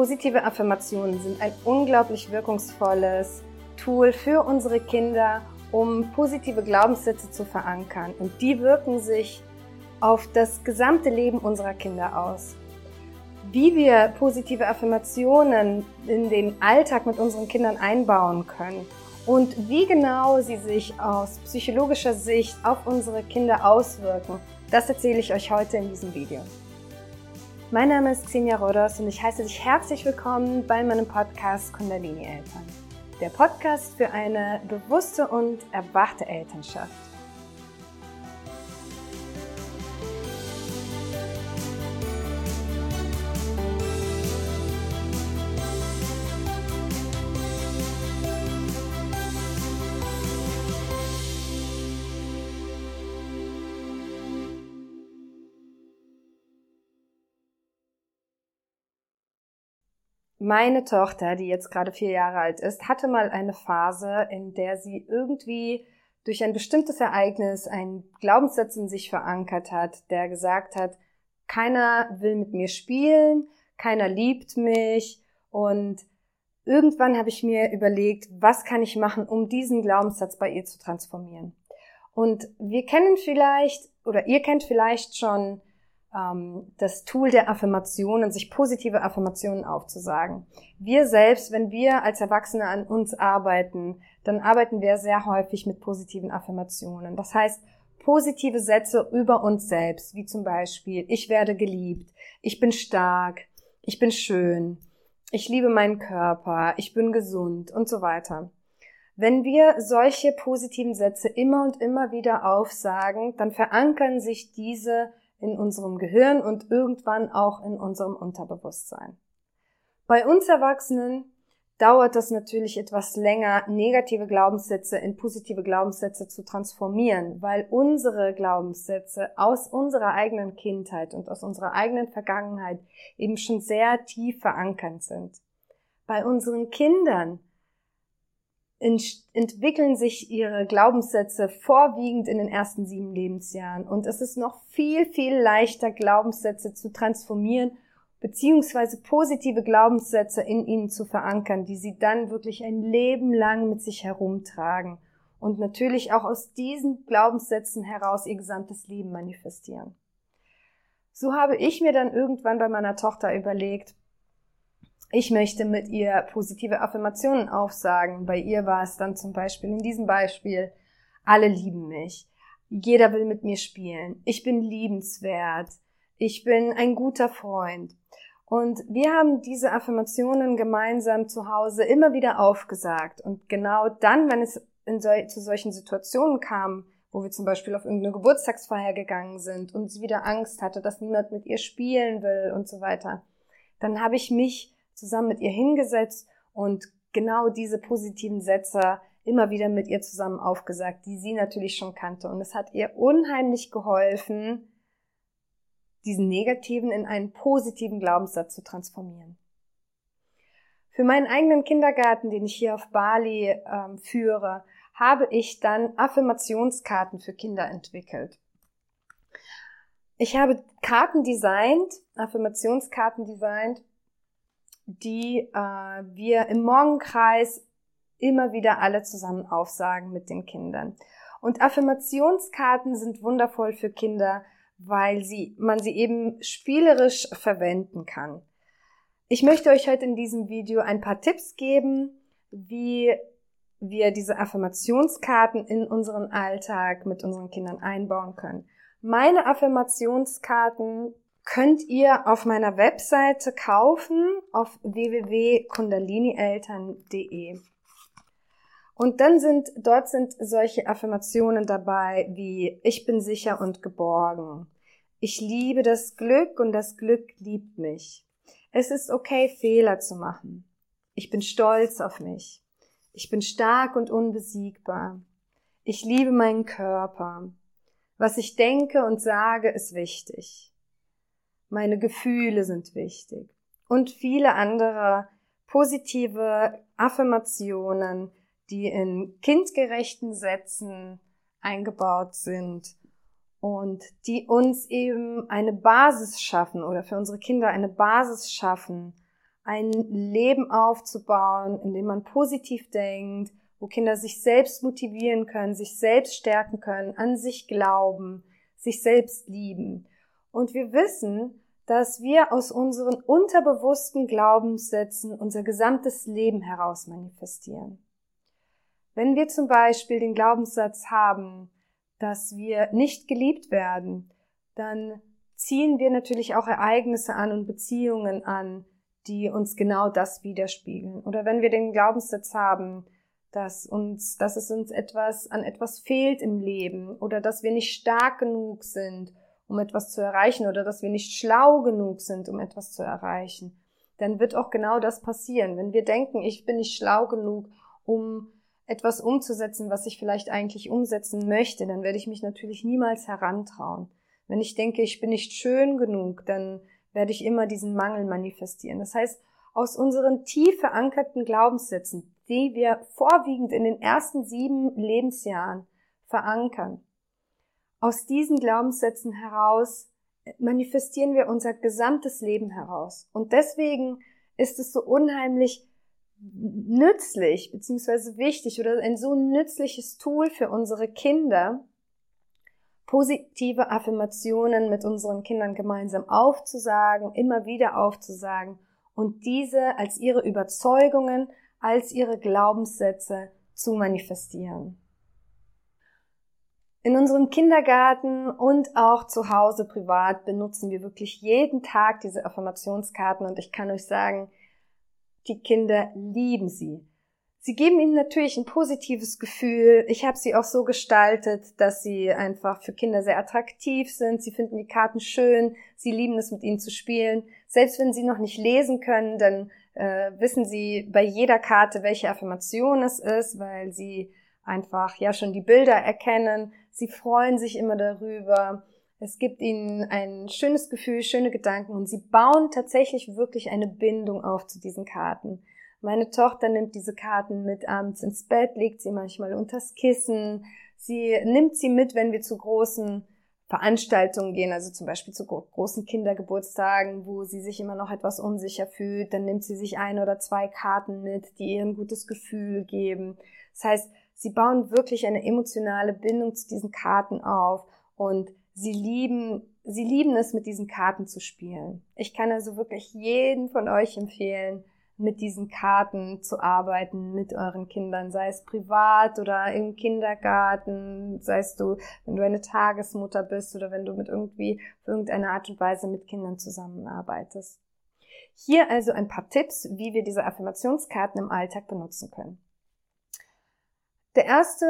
Positive Affirmationen sind ein unglaublich wirkungsvolles Tool für unsere Kinder, um positive Glaubenssätze zu verankern. Und die wirken sich auf das gesamte Leben unserer Kinder aus. Wie wir positive Affirmationen in den Alltag mit unseren Kindern einbauen können und wie genau sie sich aus psychologischer Sicht auf unsere Kinder auswirken, das erzähle ich euch heute in diesem Video. Mein Name ist Xenia Rodos und ich heiße dich herzlich willkommen bei meinem Podcast Kundalini Eltern. Der Podcast für eine bewusste und erwachte Elternschaft. Meine Tochter, die jetzt gerade vier Jahre alt ist, hatte mal eine Phase, in der sie irgendwie durch ein bestimmtes Ereignis einen Glaubenssatz in sich verankert hat, der gesagt hat, keiner will mit mir spielen, keiner liebt mich und irgendwann habe ich mir überlegt, was kann ich machen, um diesen Glaubenssatz bei ihr zu transformieren. Und wir kennen vielleicht oder ihr kennt vielleicht schon das Tool der Affirmationen, sich positive Affirmationen aufzusagen. Wir selbst, wenn wir als Erwachsene an uns arbeiten, dann arbeiten wir sehr häufig mit positiven Affirmationen. Das heißt, positive Sätze über uns selbst, wie zum Beispiel, ich werde geliebt, ich bin stark, ich bin schön, ich liebe meinen Körper, ich bin gesund und so weiter. Wenn wir solche positiven Sätze immer und immer wieder aufsagen, dann verankern sich diese in unserem Gehirn und irgendwann auch in unserem Unterbewusstsein. Bei uns Erwachsenen dauert das natürlich etwas länger, negative Glaubenssätze in positive Glaubenssätze zu transformieren, weil unsere Glaubenssätze aus unserer eigenen Kindheit und aus unserer eigenen Vergangenheit eben schon sehr tief verankert sind. Bei unseren Kindern entwickeln sich ihre Glaubenssätze vorwiegend in den ersten sieben Lebensjahren. Und es ist noch viel, viel leichter, Glaubenssätze zu transformieren, beziehungsweise positive Glaubenssätze in ihnen zu verankern, die sie dann wirklich ein Leben lang mit sich herumtragen und natürlich auch aus diesen Glaubenssätzen heraus ihr gesamtes Leben manifestieren. So habe ich mir dann irgendwann bei meiner Tochter überlegt, ich möchte mit ihr positive Affirmationen aufsagen. Bei ihr war es dann zum Beispiel in diesem Beispiel, alle lieben mich. Jeder will mit mir spielen. Ich bin liebenswert. Ich bin ein guter Freund. Und wir haben diese Affirmationen gemeinsam zu Hause immer wieder aufgesagt. Und genau dann, wenn es so, zu solchen Situationen kam, wo wir zum Beispiel auf irgendeine Geburtstagsfeier gegangen sind und sie wieder Angst hatte, dass niemand mit ihr spielen will und so weiter, dann habe ich mich zusammen mit ihr hingesetzt und genau diese positiven Sätze immer wieder mit ihr zusammen aufgesagt, die sie natürlich schon kannte. Und es hat ihr unheimlich geholfen, diesen negativen in einen positiven Glaubenssatz zu transformieren. Für meinen eigenen Kindergarten, den ich hier auf Bali ähm, führe, habe ich dann Affirmationskarten für Kinder entwickelt. Ich habe Karten designt, Affirmationskarten designt, die äh, wir im Morgenkreis immer wieder alle zusammen aufsagen mit den Kindern. Und Affirmationskarten sind wundervoll für Kinder, weil sie, man sie eben spielerisch verwenden kann. Ich möchte euch heute in diesem Video ein paar Tipps geben, wie wir diese Affirmationskarten in unseren Alltag mit unseren Kindern einbauen können. Meine Affirmationskarten könnt ihr auf meiner Webseite kaufen auf www.kundalinieltern.de. Und dann sind, dort sind solche Affirmationen dabei wie ich bin sicher und geborgen. Ich liebe das Glück und das Glück liebt mich. Es ist okay, Fehler zu machen. Ich bin stolz auf mich. Ich bin stark und unbesiegbar. Ich liebe meinen Körper. Was ich denke und sage, ist wichtig meine Gefühle sind wichtig und viele andere positive Affirmationen, die in kindgerechten Sätzen eingebaut sind und die uns eben eine Basis schaffen oder für unsere Kinder eine Basis schaffen, ein Leben aufzubauen, in dem man positiv denkt, wo Kinder sich selbst motivieren können, sich selbst stärken können, an sich glauben, sich selbst lieben. Und wir wissen, dass wir aus unseren unterbewussten Glaubenssätzen unser gesamtes Leben heraus manifestieren. Wenn wir zum Beispiel den Glaubenssatz haben, dass wir nicht geliebt werden, dann ziehen wir natürlich auch Ereignisse an und Beziehungen an, die uns genau das widerspiegeln. Oder wenn wir den Glaubenssatz haben, dass uns, dass es uns etwas an etwas fehlt im Leben oder dass wir nicht stark genug sind, um etwas zu erreichen oder dass wir nicht schlau genug sind, um etwas zu erreichen, dann wird auch genau das passieren. Wenn wir denken, ich bin nicht schlau genug, um etwas umzusetzen, was ich vielleicht eigentlich umsetzen möchte, dann werde ich mich natürlich niemals herantrauen. Wenn ich denke, ich bin nicht schön genug, dann werde ich immer diesen Mangel manifestieren. Das heißt, aus unseren tief verankerten Glaubenssätzen, die wir vorwiegend in den ersten sieben Lebensjahren verankern, aus diesen Glaubenssätzen heraus manifestieren wir unser gesamtes Leben heraus. Und deswegen ist es so unheimlich nützlich beziehungsweise wichtig oder ein so nützliches Tool für unsere Kinder, positive Affirmationen mit unseren Kindern gemeinsam aufzusagen, immer wieder aufzusagen und diese als ihre Überzeugungen, als ihre Glaubenssätze zu manifestieren. In unserem Kindergarten und auch zu Hause privat benutzen wir wirklich jeden Tag diese Affirmationskarten und ich kann euch sagen, die Kinder lieben sie. Sie geben ihnen natürlich ein positives Gefühl. Ich habe sie auch so gestaltet, dass sie einfach für Kinder sehr attraktiv sind. Sie finden die Karten schön. Sie lieben es, mit ihnen zu spielen. Selbst wenn sie noch nicht lesen können, dann äh, wissen sie bei jeder Karte, welche Affirmation es ist, weil sie einfach ja schon die Bilder erkennen. Sie freuen sich immer darüber. Es gibt ihnen ein schönes Gefühl, schöne Gedanken und sie bauen tatsächlich wirklich eine Bindung auf zu diesen Karten. Meine Tochter nimmt diese Karten mit abends ins Bett, legt sie manchmal unters Kissen. Sie nimmt sie mit, wenn wir zu großen Veranstaltungen gehen, also zum Beispiel zu großen Kindergeburtstagen, wo sie sich immer noch etwas unsicher fühlt. Dann nimmt sie sich ein oder zwei Karten mit, die ihr ein gutes Gefühl geben. Das heißt, sie bauen wirklich eine emotionale Bindung zu diesen Karten auf und sie lieben, sie lieben es, mit diesen Karten zu spielen. Ich kann also wirklich jeden von euch empfehlen, mit diesen Karten zu arbeiten mit euren Kindern, sei es privat oder im Kindergarten, sei es du, wenn du eine Tagesmutter bist oder wenn du mit irgendwie auf irgendeine Art und Weise mit Kindern zusammenarbeitest. Hier also ein paar Tipps, wie wir diese Affirmationskarten im Alltag benutzen können. Der erste,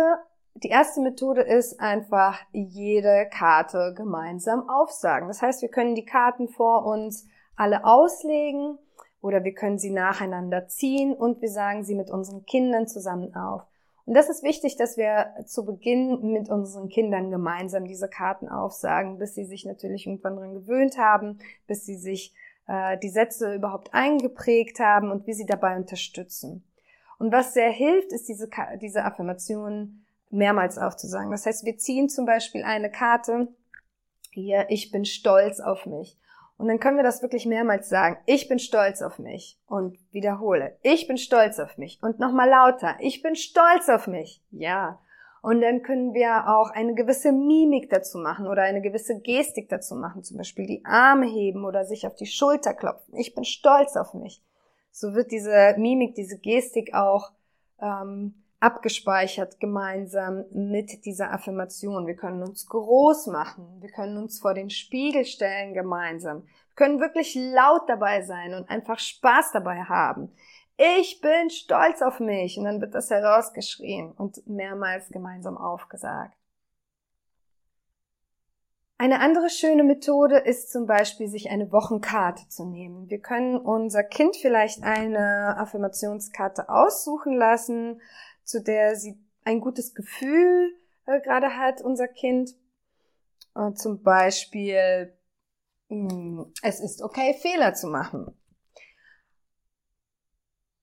die erste Methode ist einfach jede Karte gemeinsam aufsagen. Das heißt, wir können die Karten vor uns alle auslegen oder wir können sie nacheinander ziehen und wir sagen sie mit unseren Kindern zusammen auf. Und das ist wichtig, dass wir zu Beginn mit unseren Kindern gemeinsam diese Karten aufsagen, bis sie sich natürlich irgendwann dran gewöhnt haben, bis sie sich äh, die Sätze überhaupt eingeprägt haben und wir sie dabei unterstützen. Und was sehr hilft, ist diese, diese Affirmationen mehrmals aufzusagen. Das heißt, wir ziehen zum Beispiel eine Karte, hier, ich bin stolz auf mich. Und dann können wir das wirklich mehrmals sagen. Ich bin stolz auf mich. Und wiederhole. Ich bin stolz auf mich. Und nochmal lauter. Ich bin stolz auf mich. Ja. Und dann können wir auch eine gewisse Mimik dazu machen oder eine gewisse Gestik dazu machen. Zum Beispiel die Arme heben oder sich auf die Schulter klopfen. Ich bin stolz auf mich. So wird diese Mimik, diese Gestik auch ähm, abgespeichert gemeinsam mit dieser Affirmation. Wir können uns groß machen. Wir können uns vor den Spiegel stellen gemeinsam. Wir können wirklich laut dabei sein und einfach Spaß dabei haben. Ich bin stolz auf mich. Und dann wird das herausgeschrien und mehrmals gemeinsam aufgesagt. Eine andere schöne Methode ist zum Beispiel, sich eine Wochenkarte zu nehmen. Wir können unser Kind vielleicht eine Affirmationskarte aussuchen lassen, zu der sie ein gutes Gefühl äh, gerade hat, unser Kind. Äh, zum Beispiel, mh, hm, es ist okay, Fehler zu machen.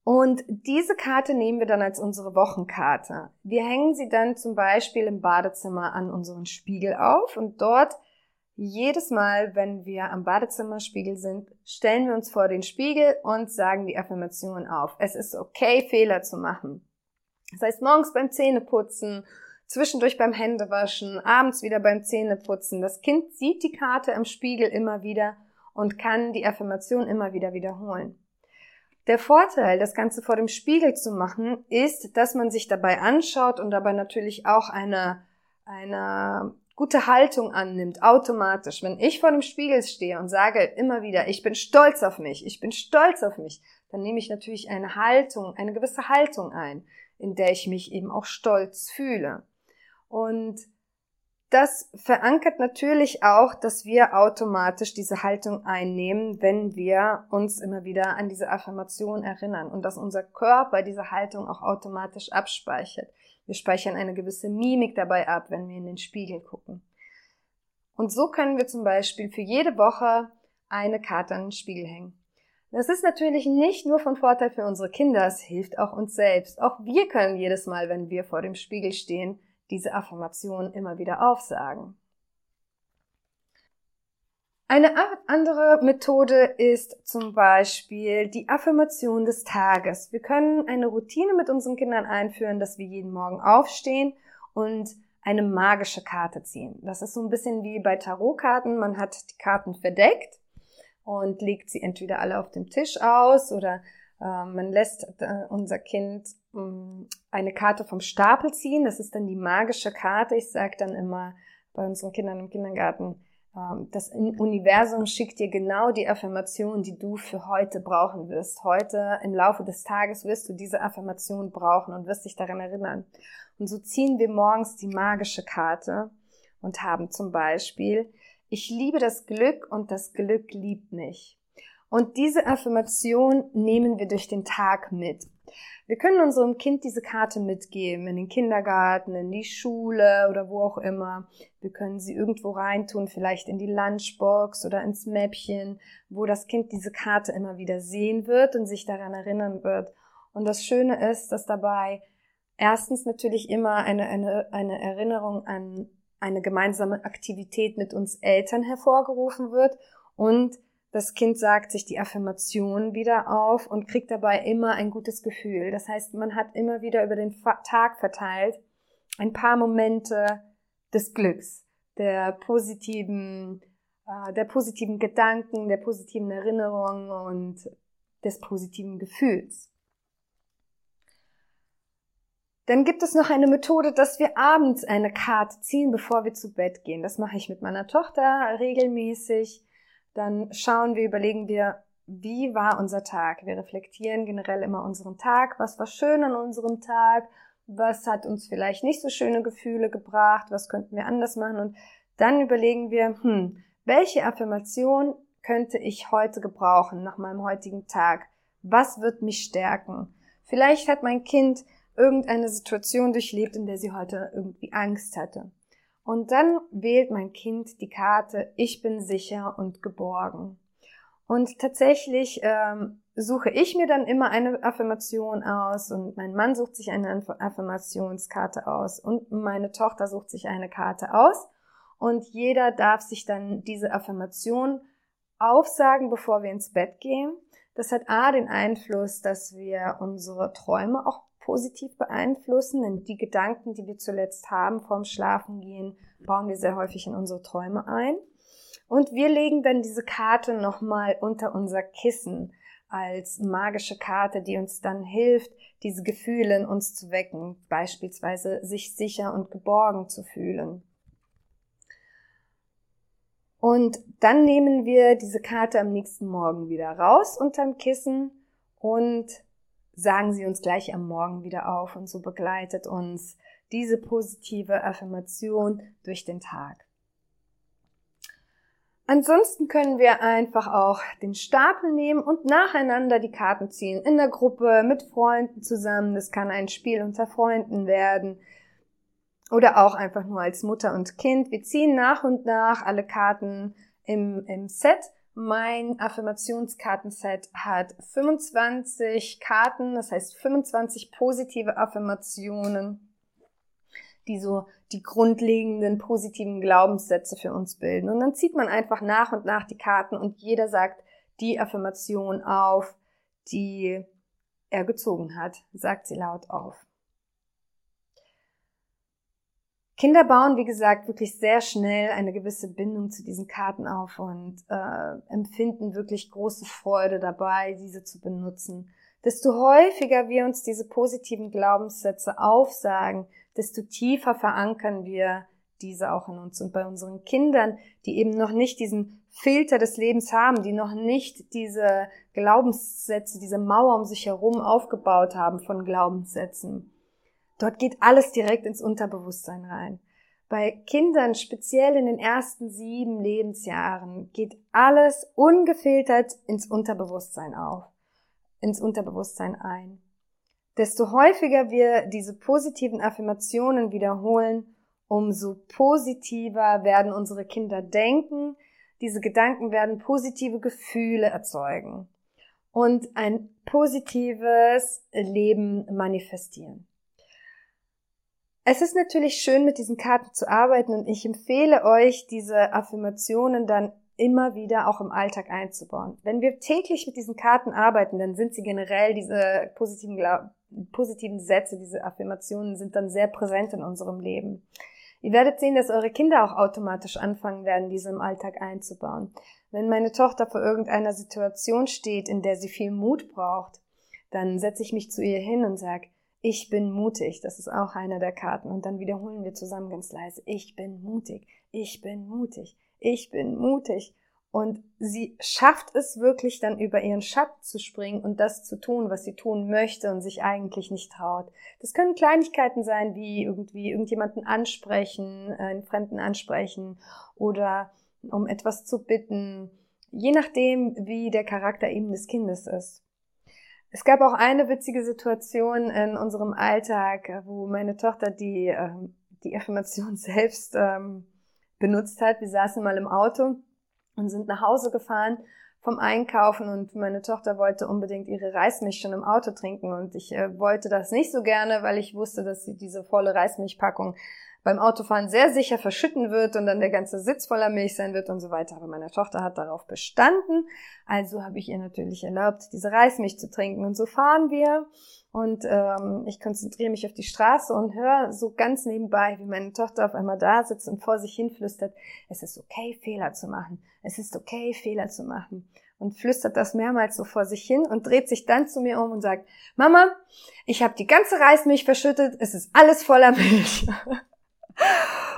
Und diese Karte nehmen wir dann als unsere Wochenkarte. Wir hängen sie dann zum Beispiel im Badezimmer an unseren Spiegel auf und dort Jedes Mal, wenn wir am Badezimmerspiegel sind, stellen wir uns vor den Spiegel und sagen die Affirmation auf. Es ist okay, Fehler zu machen. Das heißt, morgens beim Zähneputzen, zwischendurch beim Händewaschen, abends wieder beim Zähneputzen. Das Kind sieht die Karte im Spiegel immer wieder und kann die Affirmation immer wieder wiederholen. Der Vorteil, das Ganze vor dem Spiegel zu machen, ist, dass man sich dabei anschaut und dabei natürlich auch eine, eine gute Haltung annimmt, automatisch. Wenn ich vor dem Spiegel stehe und sage immer wieder, ich bin stolz auf mich, ich bin stolz auf mich, dann nehme ich natürlich eine Haltung, eine gewisse Haltung ein, in der ich mich eben auch stolz fühle. Und das verankert natürlich auch, dass wir automatisch diese Haltung einnehmen, wenn wir uns immer wieder an diese Affirmation erinnern und dass unser Körper diese Haltung auch automatisch abspeichert. Wir speichern eine gewisse Mimik dabei ab, wenn wir in den Spiegel gucken. Und so können wir zum Beispiel für jede Woche eine Karte an den Spiegel hängen. Das ist natürlich nicht nur von Vorteil für unsere Kinder, es hilft auch uns selbst. Auch wir können jedes Mal, wenn wir vor dem Spiegel stehen, diese Affirmation immer wieder aufsagen. Eine andere Methode ist zum Beispiel die Affirmation des Tages. Wir können eine Routine mit unseren Kindern einführen, dass wir jeden Morgen aufstehen und eine magische Karte ziehen. Das ist so ein bisschen wie bei Tarotkarten. Man hat die Karten verdeckt und legt sie entweder alle auf dem Tisch aus oder äh, man lässt äh, unser Kind äh, eine Karte vom Stapel ziehen. Das ist dann die magische Karte. Ich sage dann immer bei unseren Kindern im Kindergarten, das Universum schickt dir genau die Affirmation, die du für heute brauchen wirst. Heute im Laufe des Tages wirst du diese Affirmation brauchen und wirst dich daran erinnern. Und so ziehen wir morgens die magische Karte und haben zum Beispiel, ich liebe das Glück und das Glück liebt mich. Und diese Affirmation nehmen wir durch den Tag mit. Wir können unserem Kind diese Karte mitgeben, in den Kindergarten, in die Schule oder wo auch immer. Wir können sie irgendwo reintun, vielleicht in die Lunchbox oder ins Mäppchen, wo das Kind diese Karte immer wieder sehen wird und sich daran erinnern wird. Und das Schöne ist, dass dabei erstens natürlich immer eine, eine, eine Erinnerung an eine gemeinsame Aktivität mit uns Eltern hervorgerufen wird und das Kind sagt sich die Affirmation wieder auf und kriegt dabei immer ein gutes Gefühl. Das heißt, man hat immer wieder über den Tag verteilt ein paar Momente des Glücks, der positiven, äh, der positiven Gedanken, der positiven Erinnerungen und des positiven Gefühls. Dann gibt es noch eine Methode, dass wir abends eine Karte ziehen, bevor wir zu Bett gehen. Das mache ich mit meiner Tochter regelmäßig dann schauen wir, überlegen wir, wie war unser Tag? Wir reflektieren generell immer unseren Tag. Was war schön an unserem Tag? Was hat uns vielleicht nicht so schöne Gefühle gebracht? Was könnten wir anders machen? Und dann überlegen wir, hm, welche Affirmation könnte ich heute gebrauchen nach meinem heutigen Tag? Was wird mich stärken? Vielleicht hat mein Kind irgendeine Situation durchlebt, in der sie heute irgendwie Angst hatte. Und dann wählt mein Kind die Karte Ich bin sicher und geborgen. Und tatsächlich ähm, suche ich mir dann immer eine Affirmation aus und mein Mann sucht sich eine Affirmationskarte aus und meine Tochter sucht sich eine Karte aus und jeder darf sich dann diese Affirmation aufsagen, bevor wir ins Bett gehen. Das hat A den Einfluss, dass wir unsere Träume auch positiv beeinflussen, denn die Gedanken, die wir zuletzt haben vorm Schlafengehen, bauen wir sehr häufig in unsere Träume ein. Und wir legen dann diese Karte nochmal unter unser Kissen als magische Karte, die uns dann hilft, diese Gefühle in uns zu wecken, beispielsweise sich sicher und geborgen zu fühlen. Und dann nehmen wir diese Karte am nächsten Morgen wieder raus unterm Kissen und sagen sie uns gleich am Morgen wieder auf und so begleitet uns diese positive Affirmation durch den Tag. Ansonsten können wir einfach auch den Stapel nehmen und nacheinander die Karten ziehen. In der Gruppe, mit Freunden zusammen. Das kann ein Spiel unter Freunden werden. Oder auch einfach nur als Mutter und Kind. Wir ziehen nach und nach alle Karten im, im Set mein Affirmationskartenset hat 25 Karten, das heißt 25 positive Affirmationen, die so die grundlegenden positiven Glaubenssätze für uns bilden. Und dann zieht man einfach nach und nach die Karten und jeder sagt die Affirmation auf, die er gezogen hat, sagt sie laut auf. Kinder bauen, wie gesagt, wirklich sehr schnell eine gewisse Bindung zu diesen Karten auf und äh, empfinden wirklich große Freude dabei, diese zu benutzen. Desto häufiger wir uns diese positiven Glaubenssätze aufsagen, desto tiefer verankern wir diese auch in uns. Und bei unseren Kindern, die eben noch nicht diesen Filter des Lebens haben, die noch nicht diese Glaubenssätze, diese Mauer um sich herum aufgebaut haben von Glaubenssätzen. Dort geht alles direkt ins Unterbewusstsein rein. Bei Kindern, speziell in den ersten sieben Lebensjahren, geht alles ungefiltert ins Unterbewusstsein auf, ins Unterbewusstsein ein. Desto häufiger wir diese positiven Affirmationen wiederholen, umso positiver werden unsere Kinder denken, diese Gedanken werden positive Gefühle erzeugen und ein positives Leben manifestieren. Es ist natürlich schön, mit diesen Karten zu arbeiten und ich empfehle euch, diese Affirmationen dann immer wieder auch im Alltag einzubauen. Wenn wir täglich mit diesen Karten arbeiten, dann sind sie generell diese positiven, positiven Sätze, diese Affirmationen sind dann sehr präsent in unserem Leben. Ihr werdet sehen, dass eure Kinder auch automatisch anfangen werden, diese im Alltag einzubauen. Wenn meine Tochter vor irgendeiner Situation steht, in der sie viel Mut braucht, dann setze ich mich zu ihr hin und sage, ich bin mutig. Das ist auch eine der Karten. Und dann wiederholen wir zusammen ganz leise, ich bin mutig, ich bin mutig, ich bin mutig. Und sie schafft es wirklich dann über ihren Schatten zu springen und das zu tun, was sie tun möchte und sich eigentlich nicht traut. Das können Kleinigkeiten sein, wie irgendwie irgendjemanden ansprechen, einen Fremden ansprechen oder um etwas zu bitten, je nachdem, wie der Charakter eben des Kindes ist. Es gab auch eine witzige Situation in unserem Alltag, wo meine Tochter die, ähm, die Affirmation selbst ähm, benutzt hat. Wir saßen mal im Auto und sind nach Hause gefahren vom Einkaufen und meine Tochter wollte unbedingt ihre Reismilch schon im Auto trinken und ich äh, wollte das nicht so gerne, weil ich wusste, dass sie diese volle Reismilchpackung beim Autofahren sehr sicher verschütten wird und dann der ganze Sitz voller Milch sein wird und so weiter. Aber meine Tochter hat darauf bestanden, also habe ich ihr natürlich erlaubt, diese Reismilch zu trinken und so fahren wir und ähm, ich konzentriere mich auf die Straße und höre so ganz nebenbei, wie meine Tochter auf einmal da sitzt und vor sich hin flüstert, es ist okay, Fehler zu machen. Es ist okay, Fehler zu machen. Und flüstert das mehrmals so vor sich hin und dreht sich dann zu mir um und sagt, Mama, ich habe die ganze Reismilch verschüttet, es ist alles voller Milch.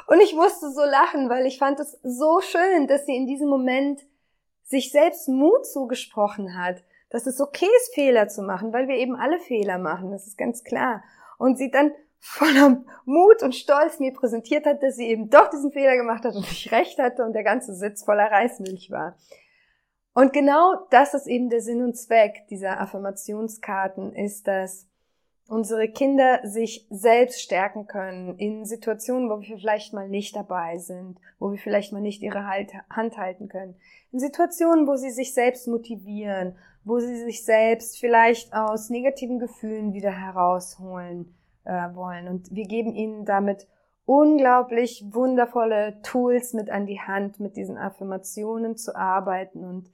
und ich musste so lachen, weil ich fand es so schön, dass sie in diesem Moment sich selbst Mut zugesprochen hat dass es okay ist, Fehler zu machen, weil wir eben alle Fehler machen, das ist ganz klar. Und sie dann voller Mut und Stolz mir präsentiert hat, dass sie eben doch diesen Fehler gemacht hat und ich recht hatte und der ganze Sitz voller Reismilch war. Und genau das ist eben der Sinn und Zweck dieser Affirmationskarten, ist, dass unsere Kinder sich selbst stärken können in Situationen, wo wir vielleicht mal nicht dabei sind, wo wir vielleicht mal nicht ihre Hand halten können. In Situationen, wo sie sich selbst motivieren, wo sie sich selbst vielleicht aus negativen Gefühlen wieder herausholen äh, wollen. Und wir geben ihnen damit unglaublich wundervolle Tools mit an die Hand, mit diesen Affirmationen zu arbeiten. Und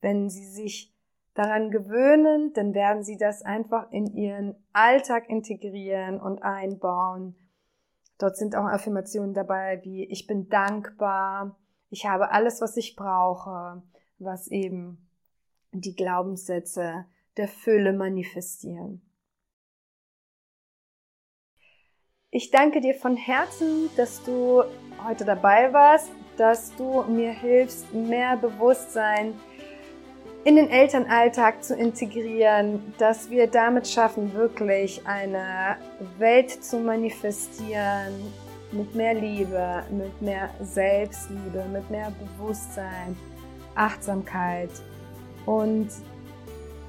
wenn sie sich daran gewöhnen, dann werden sie das einfach in ihren Alltag integrieren und einbauen. Dort sind auch Affirmationen dabei wie ich bin dankbar, ich habe alles, was ich brauche, was eben die Glaubenssätze der Fülle manifestieren. Ich danke dir von Herzen, dass du heute dabei warst, dass du mir hilfst, mehr Bewusstsein in den Elternalltag zu integrieren, dass wir damit schaffen, wirklich eine Welt zu manifestieren mit mehr Liebe, mit mehr Selbstliebe, mit mehr Bewusstsein, Achtsamkeit. Und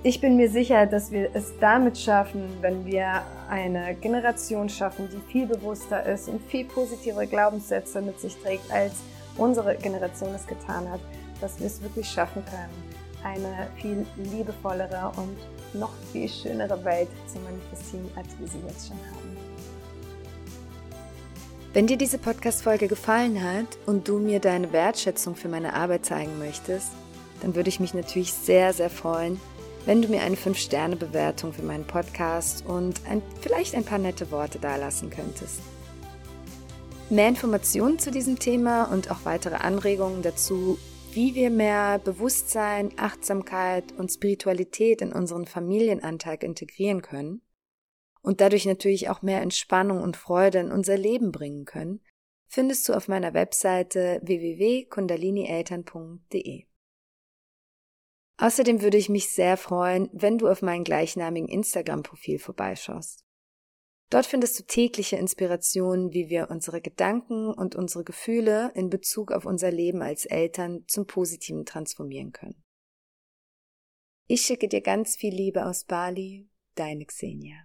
ich bin mir sicher, dass wir es damit schaffen, wenn wir eine Generation schaffen, die viel bewusster ist und viel positivere Glaubenssätze mit sich trägt, als unsere Generation es getan hat, dass wir es wirklich schaffen können, eine viel liebevollere und noch viel schönere Welt zu manifestieren, als wir sie jetzt schon haben. Wenn dir diese Podcast-Folge gefallen hat und du mir deine Wertschätzung für meine Arbeit zeigen möchtest, dann würde ich mich natürlich sehr, sehr freuen, wenn du mir eine 5-Sterne-Bewertung für meinen Podcast und ein, vielleicht ein paar nette Worte dalassen könntest. Mehr Informationen zu diesem Thema und auch weitere Anregungen dazu, wie wir mehr Bewusstsein, Achtsamkeit und Spiritualität in unseren Familienanteil integrieren können und dadurch natürlich auch mehr Entspannung und Freude in unser Leben bringen können, findest du auf meiner Webseite www.kundalinieltern.de. Außerdem würde ich mich sehr freuen, wenn du auf meinen gleichnamigen Instagram-Profil vorbeischaust. Dort findest du tägliche Inspirationen, wie wir unsere Gedanken und unsere Gefühle in Bezug auf unser Leben als Eltern zum Positiven transformieren können. Ich schicke dir ganz viel Liebe aus Bali, deine Xenia.